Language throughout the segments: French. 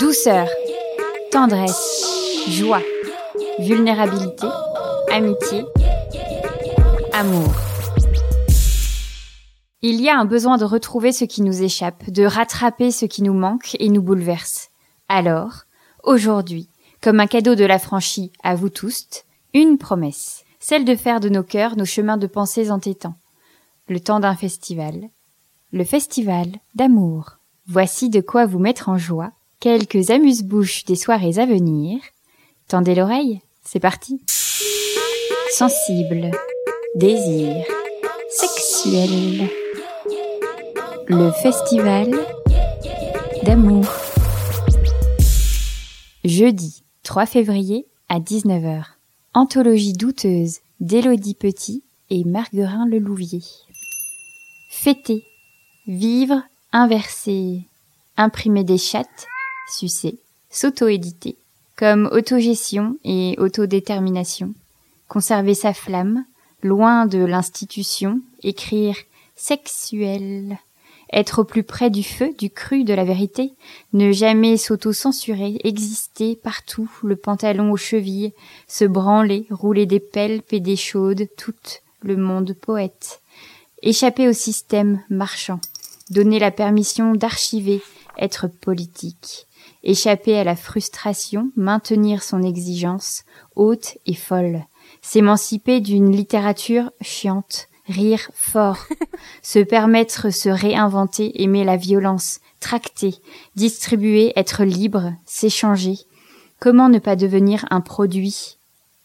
Douceur, tendresse, joie, vulnérabilité, amitié, amour. Il y a un besoin de retrouver ce qui nous échappe, de rattraper ce qui nous manque et nous bouleverse. Alors, aujourd'hui, comme un cadeau de la franchie à vous tous, une promesse, celle de faire de nos cœurs nos chemins de pensées entêtants. Le temps d'un festival, le festival d'amour. Voici de quoi vous mettre en joie, quelques amuse-bouches des soirées à venir. Tendez l'oreille, c'est parti. Sensible, désir, sexuel. Le festival d'amour. Jeudi 3 février à 19h. Anthologie douteuse d'Élodie Petit et Marguerin Lelouvier. Fêter, vivre, inverser, imprimer des chattes, sucer, s'auto-éditer, comme autogestion et autodétermination, conserver sa flamme, loin de l'institution, écrire sexuel, être au plus près du feu, du cru, de la vérité, ne jamais s'auto-censurer, exister partout, le pantalon aux chevilles, se branler, rouler des pelles, pédées chaudes, tout le monde poète, échapper au système marchand, donner la permission d'archiver, être politique, échapper à la frustration, maintenir son exigence, haute et folle, s'émanciper d'une littérature chiante, rire fort, se permettre, se réinventer, aimer la violence, tracter, distribuer, être libre, s'échanger. Comment ne pas devenir un produit,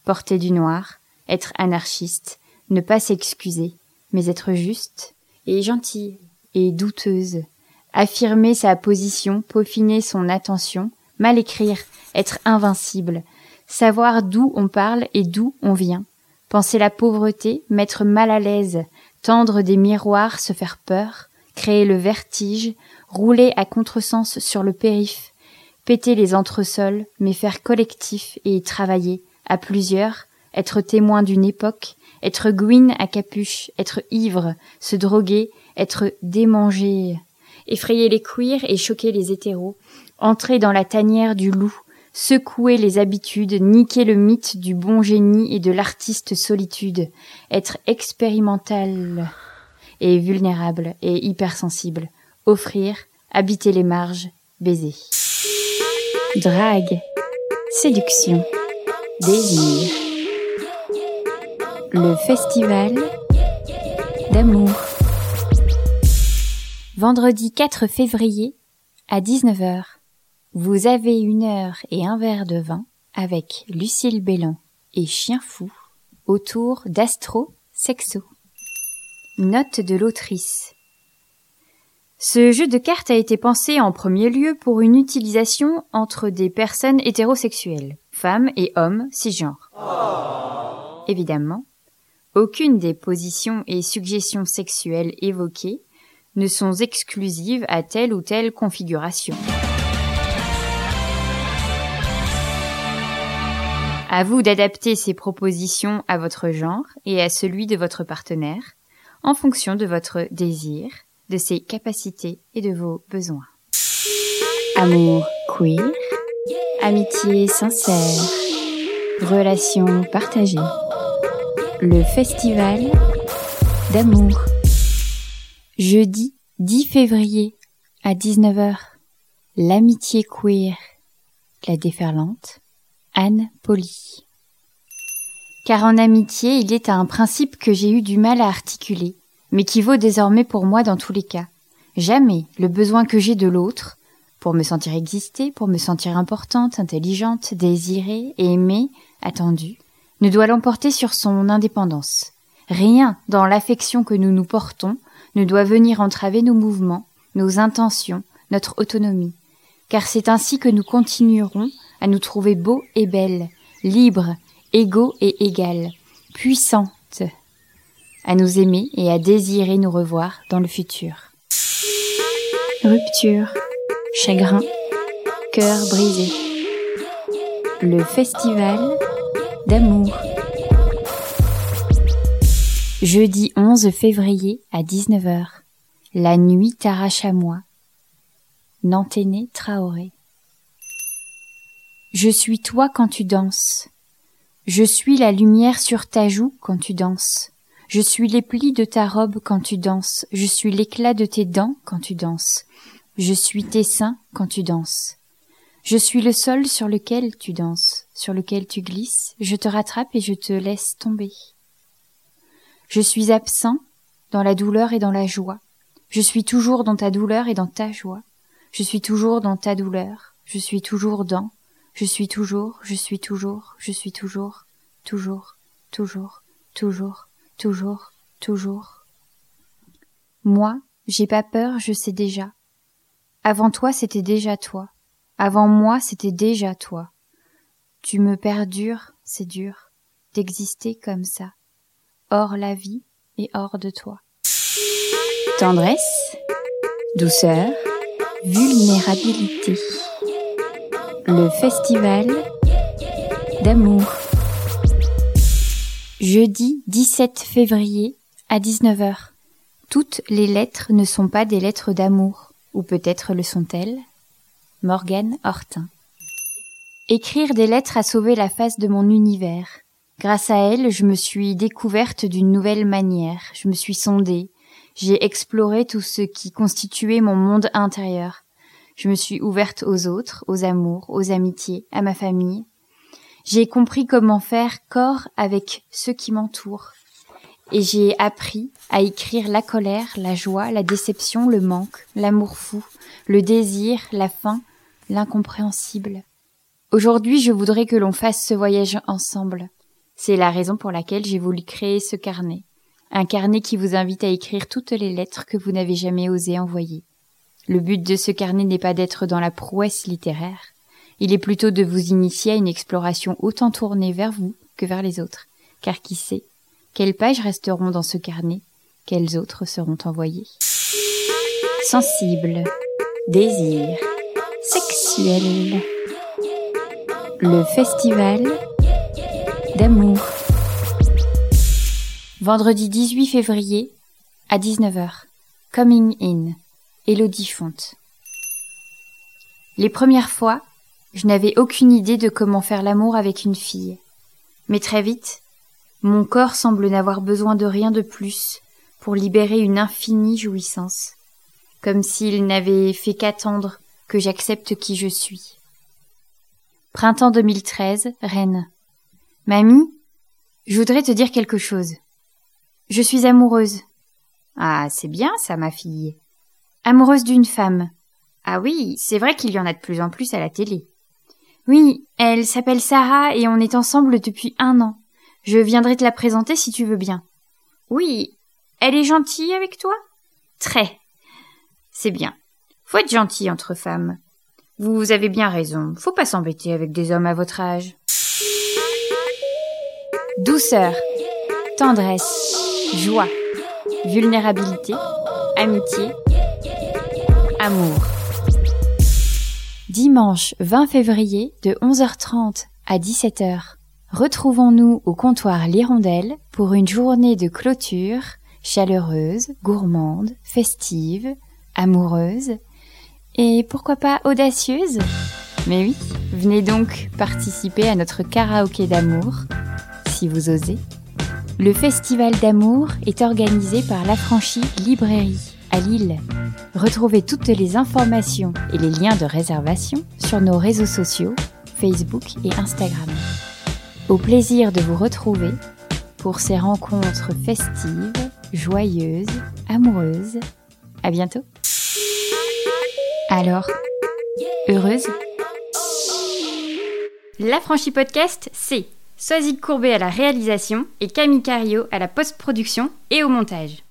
porter du noir, être anarchiste, ne pas s'excuser, mais être juste et gentille et douteuse, affirmer sa position, peaufiner son attention, mal écrire, être invincible, savoir d'où on parle et d'où on vient, penser la pauvreté, mettre mal à l'aise, tendre des miroirs, se faire peur, créer le vertige, rouler à contresens sur le périph, péter les entresols, mais faire collectif et y travailler, à plusieurs, être témoin d'une époque, être gouine à capuche, être ivre, se droguer, être démangé, effrayer les queers et choquer les hétéros, entrer dans la tanière du loup, secouer les habitudes, niquer le mythe du bon génie et de l'artiste solitude, être expérimental et vulnérable et hypersensible, offrir, habiter les marges, baiser. Drague, séduction, désir. Le festival Vendredi 4 février à 19h. Vous avez une heure et un verre de vin avec Lucille Bélan et Chien Fou autour d'Astro Sexo. Note de l'autrice. Ce jeu de cartes a été pensé en premier lieu pour une utilisation entre des personnes hétérosexuelles, femmes et hommes cisgenres. Évidemment, aucune des positions et suggestions sexuelles évoquées ne sont exclusives à telle ou telle configuration. À vous d'adapter ces propositions à votre genre et à celui de votre partenaire, en fonction de votre désir, de ses capacités et de vos besoins. Amour queer, amitié sincère, relations partagées. Le festival d'amour. Jeudi 10 février à 19h. L'amitié queer, la déferlante Anne Polly. Car en amitié, il est un principe que j'ai eu du mal à articuler, mais qui vaut désormais pour moi dans tous les cas. Jamais le besoin que j'ai de l'autre, pour me sentir exister, pour me sentir importante, intelligente, désirée, aimée, attendue, ne doit l'emporter sur son indépendance. Rien dans l'affection que nous nous portons ne doit venir entraver nos mouvements, nos intentions, notre autonomie, car c'est ainsi que nous continuerons à nous trouver beaux et belles, libres, égaux et égales, puissantes, à nous aimer et à désirer nous revoir dans le futur. Rupture, chagrin, cœur brisé. Le festival d'amour. Jeudi 11 février à 19h. La nuit t'arrache à moi. Nanténé Traoré. Je suis toi quand tu danses. Je suis la lumière sur ta joue quand tu danses. Je suis les plis de ta robe quand tu danses. Je suis l'éclat de tes dents quand tu danses. Je suis tes seins quand tu danses. Je suis le sol sur lequel tu danses, sur lequel tu glisses. Je te rattrape et je te laisse tomber. Je suis absent dans la douleur et dans la joie. Je suis toujours dans ta douleur et dans ta joie. Je suis toujours dans ta douleur. Je suis toujours dans. Je suis toujours, je suis toujours, je suis toujours, toujours, toujours, toujours, toujours, toujours. Moi, j'ai pas peur, je sais déjà. Avant toi, c'était déjà toi. Avant moi, c'était déjà toi. Tu me perdures, c'est dur, d'exister comme ça, hors la vie et hors de toi. Tendresse, douceur, vulnérabilité. Le festival d'amour. Jeudi 17 février à 19h. Toutes les lettres ne sont pas des lettres d'amour, ou peut-être le sont-elles? Morgane Hortin. Écrire des lettres a sauvé la face de mon univers. Grâce à elles, je me suis découverte d'une nouvelle manière, je me suis sondée, j'ai exploré tout ce qui constituait mon monde intérieur. Je me suis ouverte aux autres, aux amours, aux amitiés, à ma famille. J'ai compris comment faire corps avec ceux qui m'entourent. Et j'ai appris à écrire la colère, la joie, la déception, le manque, l'amour fou, le désir, la faim, l'incompréhensible. Aujourd'hui, je voudrais que l'on fasse ce voyage ensemble. C'est la raison pour laquelle j'ai voulu créer ce carnet un carnet qui vous invite à écrire toutes les lettres que vous n'avez jamais osé envoyer. Le but de ce carnet n'est pas d'être dans la prouesse littéraire, il est plutôt de vous initier à une exploration autant tournée vers vous que vers les autres, car qui sait, quelles pages resteront dans ce carnet, quelles autres seront envoyées. Sensible, désir, sexuel. Le festival d'amour. Vendredi 18 février à 19h. Coming in. Elodie Fonte. Les premières fois, je n'avais aucune idée de comment faire l'amour avec une fille. Mais très vite, mon corps semble n'avoir besoin de rien de plus pour libérer une infinie jouissance, comme s'il n'avait fait qu'attendre que j'accepte qui je suis. Printemps 2013, Rennes. Mamie, je voudrais te dire quelque chose. Je suis amoureuse. Ah, c'est bien ça, ma fille. Amoureuse d'une femme. Ah oui, c'est vrai qu'il y en a de plus en plus à la télé. Oui, elle s'appelle Sarah et on est ensemble depuis un an. Je viendrai te la présenter si tu veux bien. Oui, elle est gentille avec toi? Très. C'est bien. Faut être gentil entre femmes. Vous avez bien raison, faut pas s'embêter avec des hommes à votre âge. Douceur, tendresse, joie, vulnérabilité, amitié, amour. Dimanche 20 février de 11h30 à 17h. Retrouvons-nous au comptoir L'Hirondelle pour une journée de clôture chaleureuse, gourmande, festive, amoureuse et pourquoi pas audacieuse Mais oui, venez donc participer à notre karaoké d'amour, si vous osez. Le festival d'amour est organisé par l'Affranchi Librairie à Lille. Retrouvez toutes les informations et les liens de réservation sur nos réseaux sociaux, Facebook et Instagram. Au plaisir de vous retrouver pour ces rencontres festives, joyeuses, amoureuses. À bientôt. Alors, heureuse? L'Affranchi Podcast, c'est Soazic Courbet à la réalisation et Camille Cario à la post-production et au montage.